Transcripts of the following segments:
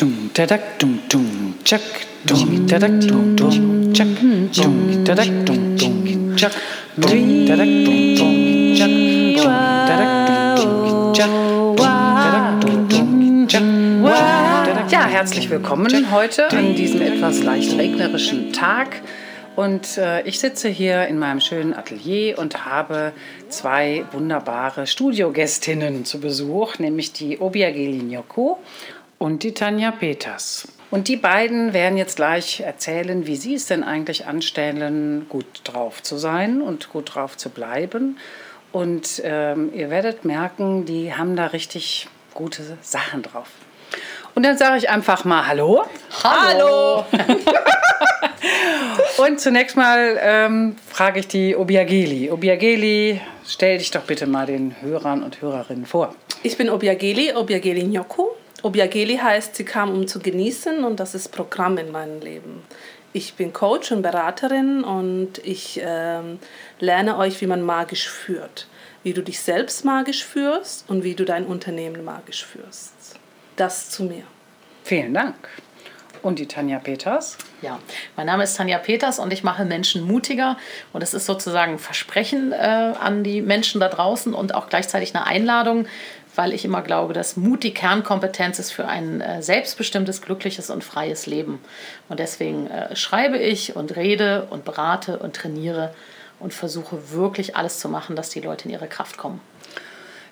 Dum tadak dum dum chak dum tadak dum dum chak dum tadak dum dum chak dum tadak chak chak dum dum chak Ja, herzlich willkommen heute an diesem etwas leicht regnerischen Tag. Und äh, ich sitze hier in meinem schönen Atelier und habe zwei wunderbare Studiogästinnen zu Besuch, nämlich die Obiageli Nyoko und die Tanja Peters. Und die beiden werden jetzt gleich erzählen, wie sie es denn eigentlich anstellen, gut drauf zu sein und gut drauf zu bleiben. Und ähm, ihr werdet merken, die haben da richtig gute Sachen drauf. Und dann sage ich einfach mal Hallo. Hallo. Und zunächst mal ähm, frage ich die Obiageli. Obiageli, stell dich doch bitte mal den Hörern und Hörerinnen vor. Ich bin Obiageli, Obiageli Nyoku. Obiageli heißt, sie kam, um zu genießen und das ist Programm in meinem Leben. Ich bin Coach und Beraterin und ich ähm, lerne euch, wie man magisch führt. Wie du dich selbst magisch führst und wie du dein Unternehmen magisch führst. Das zu mir. Vielen Dank. Und die Tanja Peters? Ja, mein Name ist Tanja Peters und ich mache Menschen mutiger. Und es ist sozusagen ein Versprechen äh, an die Menschen da draußen und auch gleichzeitig eine Einladung, weil ich immer glaube, dass Mut die Kernkompetenz ist für ein äh, selbstbestimmtes, glückliches und freies Leben. Und deswegen äh, schreibe ich und rede und berate und trainiere und versuche wirklich alles zu machen, dass die Leute in ihre Kraft kommen.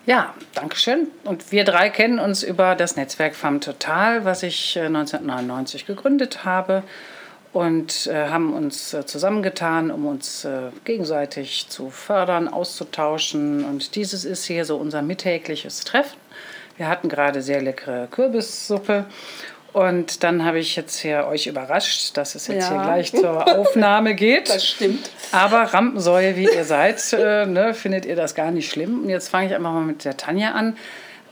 Ja, danke schön. Und wir drei kennen uns über das Netzwerk FAM Total, was ich äh, 1999 gegründet habe und äh, haben uns äh, zusammengetan, um uns äh, gegenseitig zu fördern, auszutauschen. Und dieses ist hier so unser mittägliches Treffen. Wir hatten gerade sehr leckere Kürbissuppe. Und dann habe ich jetzt hier euch überrascht, dass es jetzt Ja. hier gleich zur Aufnahme geht. Das stimmt. Aber Rampensäue, wie ihr seid, äh, ne, findet ihr das gar nicht schlimm. Und jetzt fange ich einfach mal mit der Tanja an.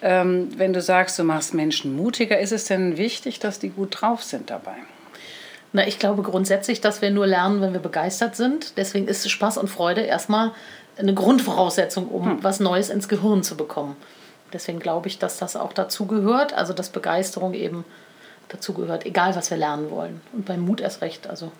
Ähm, wenn du sagst, du machst Menschen mutiger, ist es denn wichtig, dass die gut drauf sind dabei? Na, ich glaube grundsätzlich, dass wir nur lernen, wenn wir begeistert sind. Deswegen ist Spaß und Freude erstmal eine Grundvoraussetzung, um was Neues ins Gehirn zu bekommen. Deswegen glaube ich, dass das auch dazu gehört, also dass Begeisterung eben dazu gehört, egal was wir lernen wollen. Und beim Mut erst recht. Also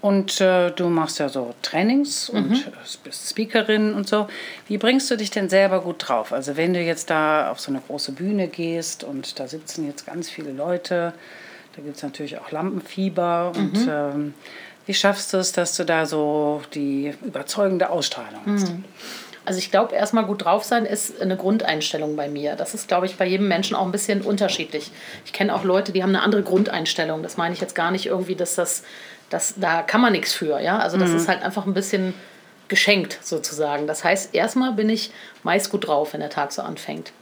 Und äh, du machst ja so Trainings und Mhm. äh, bist Speakerin und so. Wie bringst du dich denn selber gut drauf? Also wenn du jetzt da auf so eine große Bühne gehst und da sitzen jetzt ganz viele Leute, da gibt es natürlich auch Lampenfieber. Mhm. Und ähm, wie schaffst du es, dass du da so die überzeugende Ausstrahlung hast? Mhm. Also ich glaube, erstmal gut drauf sein ist eine Grundeinstellung bei mir. Das ist, glaube ich, bei jedem Menschen auch ein bisschen unterschiedlich. Ich kenne auch Leute, die haben eine andere Grundeinstellung. Das meine ich jetzt gar nicht irgendwie, dass das, das da kann man nichts für. Ja? Also das ist halt einfach ein bisschen geschenkt sozusagen. Das heißt, erstmal bin ich meist gut drauf, wenn der Tag so anfängt.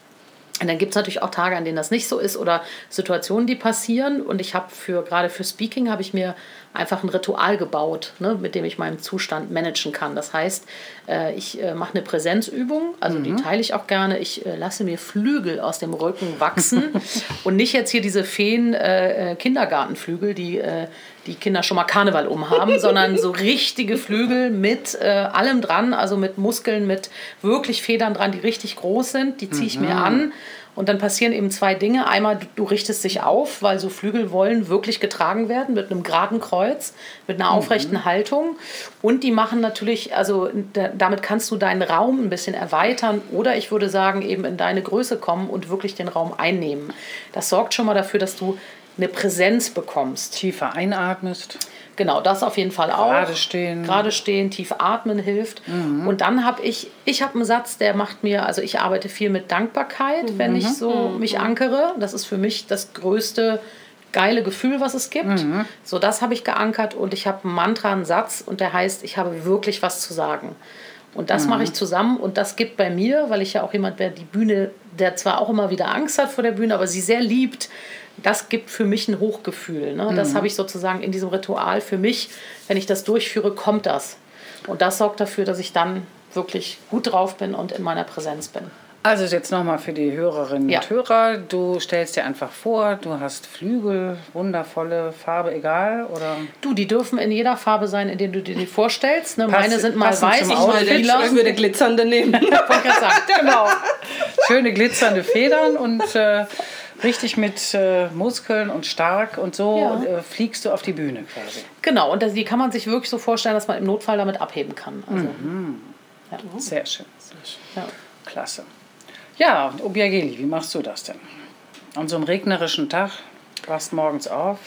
Und dann gibt es natürlich auch Tage, an denen das nicht so ist oder Situationen, die passieren. Und ich habe für gerade für Speaking habe ich mir einfach ein Ritual gebaut, ne, mit dem ich meinen Zustand managen kann. Das heißt, äh, ich äh, mache eine Präsenzübung, also die teile ich auch gerne. Ich äh, lasse mir Flügel aus dem Rücken wachsen und nicht jetzt hier diese Feen äh, äh, Kindergartenflügel, die äh, die Kinder schon mal Karneval umhaben, sondern so richtige Flügel mit äh, allem dran, also mit Muskeln, mit wirklich Federn dran, die richtig groß sind. Die ziehe ich mir an. Und dann passieren eben zwei Dinge. Einmal, du, du richtest dich auf, weil so Flügel wollen wirklich getragen werden mit einem geraden Kreuz, mit einer aufrechten Haltung. Und die machen natürlich, also da, damit kannst du deinen Raum ein bisschen erweitern oder ich würde sagen, eben in deine Größe kommen und wirklich den Raum einnehmen. Das sorgt schon mal dafür, dass du eine Präsenz bekommst. Tiefer einatmest. Genau, das auf jeden Fall auch. Gerade stehen. Gerade stehen, tief atmen hilft. Und dann habe ich, ich habe einen Satz, der macht mir, also ich arbeite viel mit Dankbarkeit, wenn ich so mich ankere. Das ist für mich das größte geile Gefühl, was es gibt. So, das habe ich geankert und ich habe ein Mantra, einen Satz und der heißt, ich habe wirklich was zu sagen. Und das mache ich zusammen und das gibt bei mir, weil ich ja auch jemand wäre, die Bühne, der zwar auch immer wieder Angst hat vor der Bühne, aber sie sehr liebt, das gibt für mich ein Hochgefühl. Ne? Das habe ich sozusagen in diesem Ritual für mich. Wenn ich das durchführe, kommt das. Und das sorgt dafür, dass ich dann wirklich gut drauf bin und in meiner Präsenz bin. Also jetzt nochmal für die Hörerinnen Ja. und Hörer. Du stellst dir einfach vor, du hast Flügel, wundervolle Farbe, egal, oder? Du, die dürfen in jeder Farbe sein, in der du dir die vorstellst. Ne? Pass- Meine sind mal weiß, ich mal lila. Ich würde glitzernde nehmen. Genau. Schöne glitzernde Federn und äh, richtig mit äh, Muskeln und stark und so Ja. äh, fliegst du auf die Bühne quasi. Genau, und das, die kann man sich wirklich so vorstellen, dass man im Notfall damit abheben kann. Also, ja. Sehr schön. Ja. Klasse. Ja, und Obiageli, wie machst du das denn? An so einem regnerischen Tag, wachst morgens auf.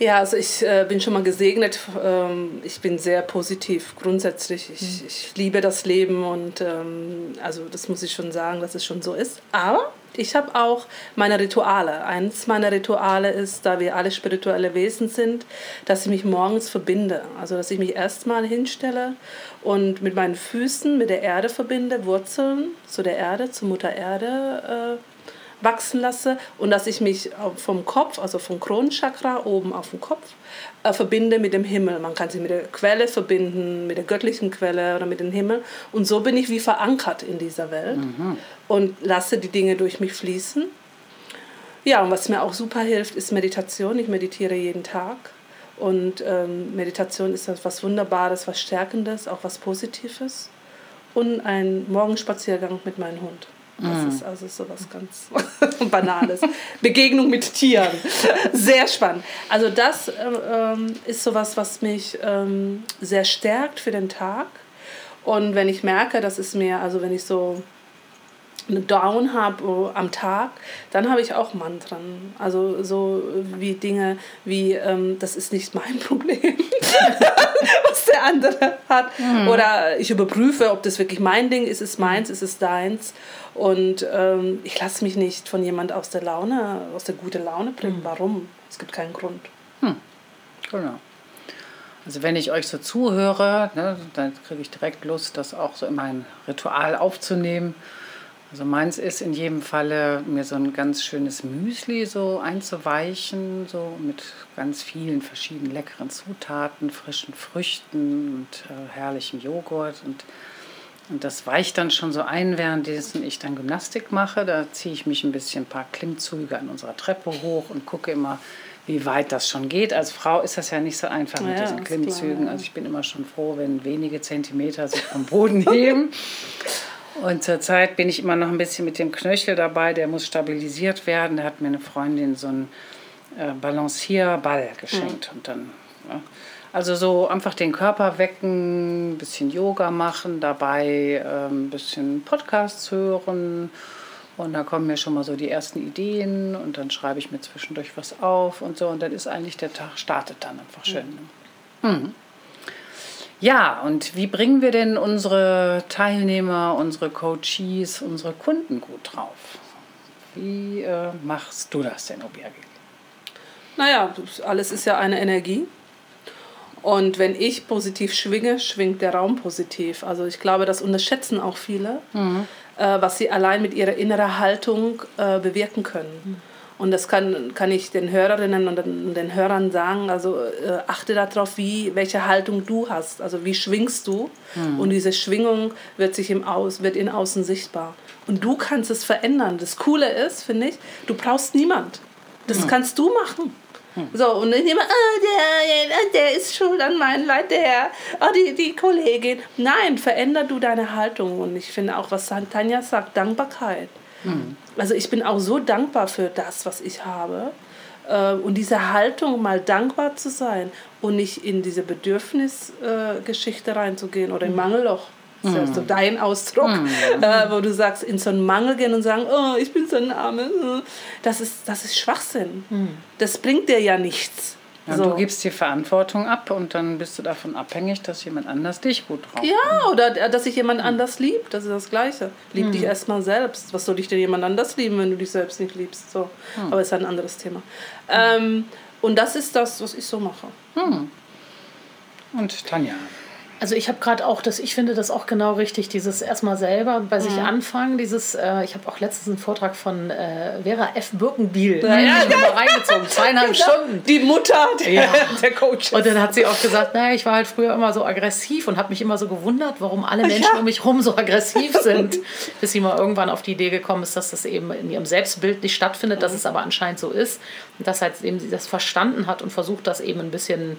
Ja, also ich äh, bin schon mal gesegnet. Ähm, ich bin sehr positiv grundsätzlich. Ich, ich liebe das Leben und ähm, also das muss ich schon sagen, dass es schon so ist. Aber ich habe auch meine Rituale. Eins meiner Rituale ist, da wir alle spirituelle Wesen sind, dass ich mich morgens verbinde. Also dass ich mich erstmal hinstelle und mit meinen Füßen mit der Erde verbinde, Wurzeln zu der Erde, zur Mutter Erde. Äh, wachsen lasse und dass ich mich vom Kopf, also vom Kronenchakra oben auf dem Kopf, äh, verbinde mit dem Himmel. Man kann sich mit der Quelle verbinden, mit der göttlichen Quelle oder mit dem Himmel. Und so bin ich wie verankert in dieser Welt und lasse die Dinge durch mich fließen. Ja, und was mir auch super hilft, ist Meditation. Ich meditiere jeden Tag. Und ähm, Meditation ist was Wunderbares, was Stärkendes, auch was Positives. Und ein Morgenspaziergang mit meinem Hund. Das ist also so was ganz Banales. Begegnung mit Tieren. Sehr spannend. Also das ähm, ist sowas, was mich ähm, sehr stärkt für den Tag. Und wenn ich merke, dass es mir, also wenn ich so eine Down habe am Tag, dann habe ich auch Mantren. Also so wie Dinge wie, ähm, das ist nicht mein Problem, was der andere hat. Oder ich überprüfe, ob das wirklich mein Ding ist, ist es meins, ist es deins. Und ähm, ich lasse mich nicht von jemand aus der Laune, aus der guten Laune bringen. Warum? Es gibt keinen Grund. Genau. Also wenn ich euch so zuhöre, ne, dann kriege ich direkt Lust, das auch so in mein Ritual aufzunehmen. Also meins ist in jedem Falle, mir so ein ganz schönes Müsli so einzuweichen, so mit ganz vielen verschiedenen leckeren Zutaten, frischen Früchten und äh, herrlichem Joghurt. Und, und das weicht dann schon so ein, währenddessen ich dann Gymnastik mache. Da ziehe ich mich ein bisschen ein paar Klimmzüge an unserer Treppe hoch und gucke immer, wie weit das schon geht. Als Frau ist das ja nicht so einfach mit Ja, diesen Klimmzügen. klar, ja. Also ich bin immer schon froh, wenn wenige Zentimeter sich vom Boden heben. Und zurzeit bin ich immer noch ein bisschen mit dem Knöchel dabei, der muss stabilisiert werden. Da hat mir eine Freundin so einen äh, Balancierball geschenkt. Und dann, ja. Also so einfach den Körper wecken, ein bisschen Yoga machen, dabei ähm, ein bisschen Podcasts hören. Und da kommen mir schon mal so die ersten Ideen und dann schreibe ich mir zwischendurch was auf und so. Und dann ist eigentlich der Tag, startet dann einfach schön. ne? Mhm. Ja, und wie bringen wir denn unsere Teilnehmer, unsere Coaches, unsere Kunden gut drauf? Wie äh, machst du das denn, Obiageli? Naja, alles ist ja eine Energie. Und wenn ich positiv schwinge, schwingt der Raum positiv. Also ich glaube, das unterschätzen auch viele, äh, was sie allein mit ihrer inneren Haltung äh, bewirken können. Und das kann, kann ich den Hörerinnen und den, Hörern sagen. Also äh, achte darauf, wie, welche Haltung du hast. Also wie schwingst du. Und diese Schwingung wird sich im Aus, wird in Außen sichtbar. Und du kannst es verändern. Das Coole ist, finde ich, du brauchst niemand. Das kannst du machen. So, und nicht immer, ah, der, der ist schuld an mein Leid, der, ah, die, die Kollegin. Nein, veränder du deine Haltung. Und ich finde auch, was Tanja sagt, Dankbarkeit. Also ich bin auch so dankbar für das, was ich habe. Äh, Und diese Haltung, mal dankbar zu sein und nicht in diese Bedürfnisgeschichte äh, reinzugehen oder im Mangelloch. Das ist ja so dein Ausdruck, äh, wo du sagst, in so einen Mangel gehen und sagen, oh, ich bin so ein Arme. Das ist, das ist Schwachsinn. Das bringt dir ja nichts. Ja, so. Du gibst die Verantwortung ab und dann bist du davon abhängig, dass jemand anders dich gut drauf Ja, oder dass sich jemand anders liebt, das ist das Gleiche. Lieb dich erstmal selbst. Was soll dich denn jemand anders lieben, wenn du dich selbst nicht liebst? So. Aber ist ein anderes Thema. Ähm, und das ist das, was ich so mache. Und Tanja. Also ich habe gerade auch das, ich finde das auch genau richtig, dieses erstmal selber bei sich anfangen, dieses, äh, ich habe auch letztens einen Vortrag von äh, Vera F. Birkenbiel ja, ja, ja, reingezogen, zweieinhalb Stunden. Die Mutter der, Ja. der Coaches. Und dann hat sie auch gesagt, naja, ich war halt früher immer so aggressiv und habe mich immer so gewundert, warum alle Menschen um mich herum so aggressiv sind. Bis sie mal irgendwann auf die Idee gekommen ist, dass das eben in ihrem Selbstbild nicht stattfindet, dass es aber anscheinend so ist. Und dass halt eben sie das verstanden hat und versucht, das eben ein bisschen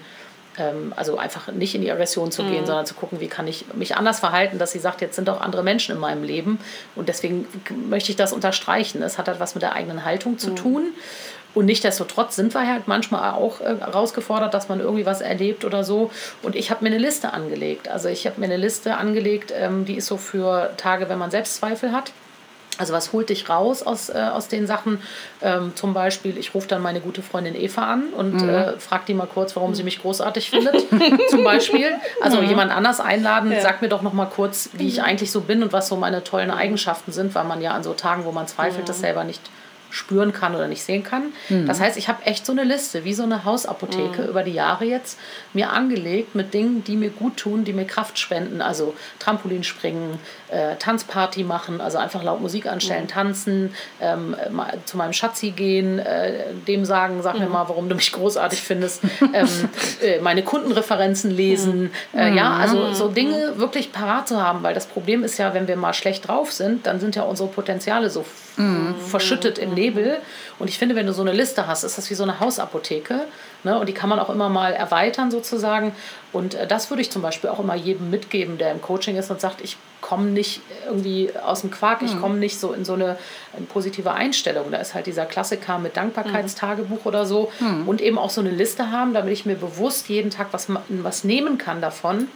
also einfach nicht in die Aggression zu gehen, sondern zu gucken, wie kann ich mich anders verhalten, dass sie sagt, jetzt sind auch andere Menschen in meinem Leben. Und deswegen möchte ich das unterstreichen. Es hat halt was mit der eigenen Haltung zu tun. Und nichtsdestotrotz sind wir halt manchmal auch äh, herausgefordert, dass man irgendwie was erlebt oder so. Und ich habe mir eine Liste angelegt. Also ich habe mir eine Liste angelegt, ähm, die ist so für Tage, wenn man Selbstzweifel hat. Also was holt dich raus aus, äh, aus den Sachen? Ähm, zum Beispiel, ich rufe dann meine gute Freundin Eva an und Mhm. äh, frage die mal kurz, warum sie mich großartig findet. zum Beispiel. Also Mhm. jemand anders einladen, sag mir doch noch mal kurz, wie ich eigentlich so bin und was so meine tollen Eigenschaften sind, weil man ja an so Tagen, wo man zweifelt, das selber nicht spüren kann oder nicht sehen kann. Mhm. Das heißt, ich habe echt so eine Liste, wie so eine Hausapotheke über die Jahre jetzt mir angelegt mit Dingen, die mir gut tun, die mir Kraft spenden. Also Trampolinspringen, äh, Tanzparty machen, also einfach laut Musik anstellen, Mhm. tanzen, ähm, zu meinem Schatzi gehen, äh, dem sagen, sag Mhm. mir mal, warum du mich großartig findest, ähm, äh, meine Kundenreferenzen lesen. Äh, ja, Mhm. also so Dinge wirklich parat zu haben, weil das Problem ist ja, wenn wir mal schlecht drauf sind, dann sind ja unsere Potenziale so f- verschüttet im Nebel. Und ich finde, wenn du so eine Liste hast, ist das wie so eine Hausapotheke. Ne? Und die kann man auch immer mal erweitern sozusagen. Und äh, das würde ich zum Beispiel auch immer jedem mitgeben, der im Coaching ist und sagt, ich komme nicht irgendwie aus dem Quark, ich komme nicht so in so eine, eine positive Einstellung. Da ist halt dieser Klassiker mit Dankbarkeitstagebuch oder so. Und eben auch so eine Liste haben, damit ich mir bewusst jeden Tag was, was nehmen kann davon.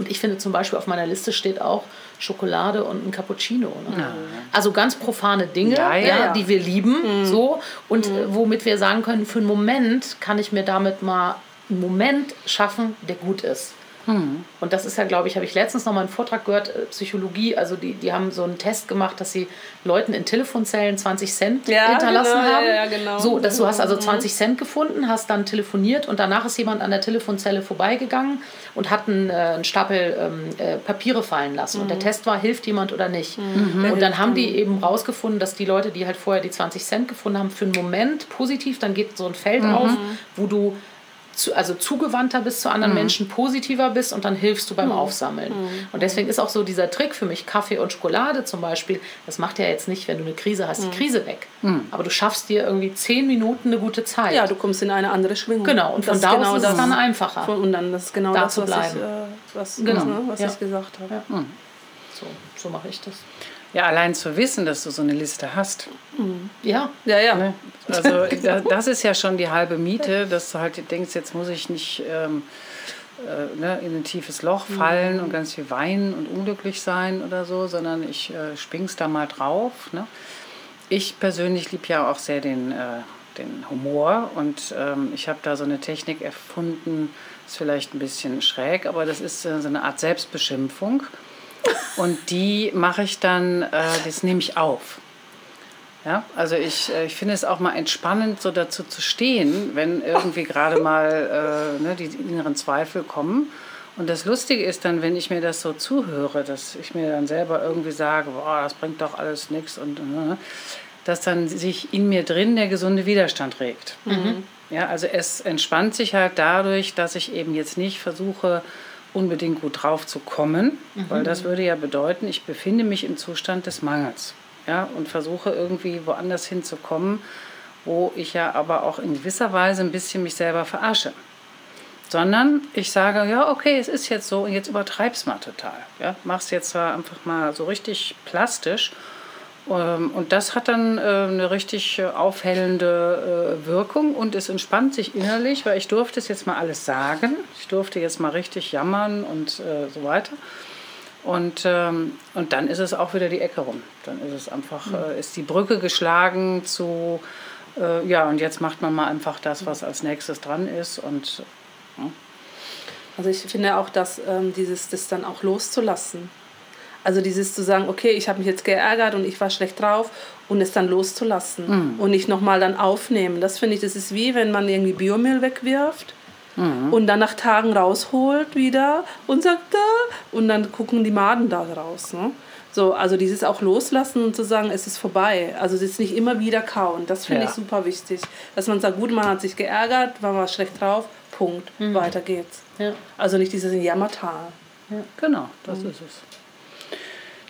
Und ich finde zum Beispiel auf meiner Liste steht auch Schokolade und ein Cappuccino. Ne? Also ganz profane Dinge, Ja, ja, ja, ja. die wir lieben, so und äh, womit wir sagen können, für einen Moment kann ich mir damit mal einen Moment schaffen, der gut ist. Und das ist ja, glaube ich, habe ich letztens noch mal einen Vortrag gehört, äh, Psychologie, also die, die haben so einen Test gemacht, dass sie Leuten in Telefonzellen 20 Cent Ja, hinterlassen genau, ja, haben. ja, genau. So, dass du hast also 20 Cent gefunden, hast dann telefoniert und danach ist jemand an der Telefonzelle vorbeigegangen und hat einen, äh, einen Stapel ähm, äh, Papiere fallen lassen. Und der Test war, hilft jemand oder nicht. Und dann haben die eben rausgefunden, dass die Leute, die halt vorher die 20 Cent gefunden haben, für einen Moment positiv, dann geht so ein Feld auf, wo du zu, also zugewandter bist zu anderen Menschen, positiver bist und dann hilfst du beim Aufsammeln. Und deswegen ist auch so dieser Trick für mich, Kaffee und Schokolade zum Beispiel, das macht ja jetzt nicht, wenn du eine Krise hast, die Krise weg. Aber du schaffst dir irgendwie zehn Minuten eine gute Zeit. Ja, du kommst in eine andere Schwingung. Genau, und von das da aus ist es dann einfacher. Von, und dann das ist genau da das, zu was, ich, bleiben. äh, was, Genau, ne, was ja. ich gesagt habe. Ja. So, so mache ich das. Ja, allein zu wissen, dass du so eine Liste hast. Ja, Ja, ja. Ne? Also da- das ist ja schon die halbe Miete, dass du halt denkst, jetzt muss ich nicht ähm, äh, ne, in ein tiefes Loch fallen und ganz viel weinen und unglücklich sein oder so, sondern ich äh, spring's da mal drauf. Ne? Ich persönlich liebe ja auch sehr den, äh, den Humor und ähm, ich habe da so eine Technik erfunden, ist vielleicht ein bisschen schräg, aber das ist äh, so eine Art Selbstbeschimpfung. Und die mache ich dann, äh, das nehme ich auf. Ja, also ich, äh, ich finde es auch mal entspannend, so dazu zu stehen, wenn irgendwie gerade mal äh, ne, die inneren Zweifel kommen. Und das Lustige ist dann, wenn ich mir das so zuhöre, dass ich mir dann selber irgendwie sage, boah, das bringt doch alles nichts und äh, dass dann sich in mir drin der gesunde Widerstand regt. Ja, also es entspannt sich halt dadurch, dass ich eben jetzt nicht versuche, unbedingt gut drauf zu kommen, weil das würde ja bedeuten, ich befinde mich im Zustand des Mangels ja, und versuche irgendwie woanders hinzukommen, wo ich ja aber auch in gewisser Weise ein bisschen mich selber verarsche. Sondern ich sage, ja, okay, es ist jetzt so und jetzt übertreib's mal total. Ja, mach's jetzt einfach mal so richtig plastisch. Ähm, Und das hat dann äh, eine richtig äh, aufhellende äh, Wirkung und es entspannt sich innerlich, weil ich durfte es jetzt mal alles sagen. Ich durfte jetzt mal richtig jammern und so weiter. Und, ähm, und dann ist es auch wieder die Ecke rum. Dann ist es einfach, äh, ist die Brücke geschlagen zu, ja, und jetzt macht man mal einfach das, was als nächstes dran ist. Und Also ich finde auch, dass ähm, dieses das dann auch loszulassen. Also dieses zu sagen, okay, ich habe mich jetzt geärgert und ich war schlecht drauf und es dann loszulassen und nicht nochmal dann aufnehmen. Das finde ich, das ist wie wenn man irgendwie Biomüll wegwirft und dann nach Tagen rausholt wieder und sagt da und dann gucken die Maden da raus. Ne? So, also dieses auch loslassen und zu sagen, es ist vorbei. Also das nicht immer wieder kauen. Das finde Ja. ich super wichtig. Dass man sagt, gut, man hat sich geärgert, war mal schlecht drauf, Punkt, weiter geht's. Ja. Also nicht dieses Jammertal. genau, das ist es.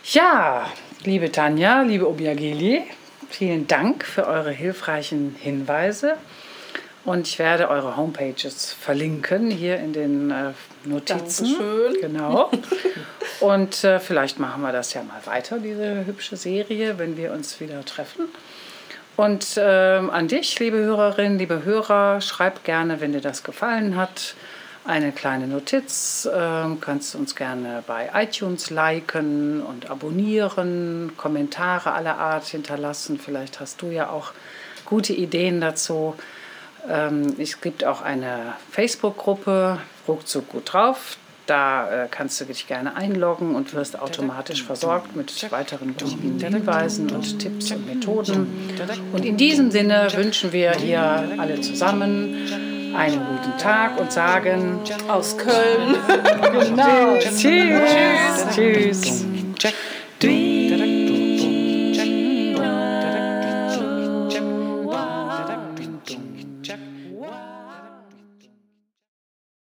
Ja, liebe Tanja, liebe Obiageli, vielen Dank für eure hilfreichen Hinweise. Und ich werde eure Homepages verlinken hier in den äh, Notizen. Dankeschön. Genau. Und äh, vielleicht machen wir das ja mal weiter, diese hübsche Serie, wenn wir uns wieder treffen. Und ähm, an dich, liebe Hörerinnen, liebe Hörer, schreib gerne, wenn dir das gefallen hat, eine kleine Notiz. Ähm, kannst uns gerne bei iTunes liken und abonnieren, Kommentare aller Art hinterlassen. Vielleicht hast du ja auch gute Ideen dazu. Ähm, es gibt auch eine Facebook-Gruppe, ruckzuck gut drauf. Da äh, kannst du dich gerne einloggen und wirst automatisch versorgt mit weiteren guten Hinweisen und Tipps und Methoden. Und in diesem Sinne wünschen wir hier alle zusammen einen guten Tag und sagen Aus Köln. genau. Tschüss. Tschüss. Three.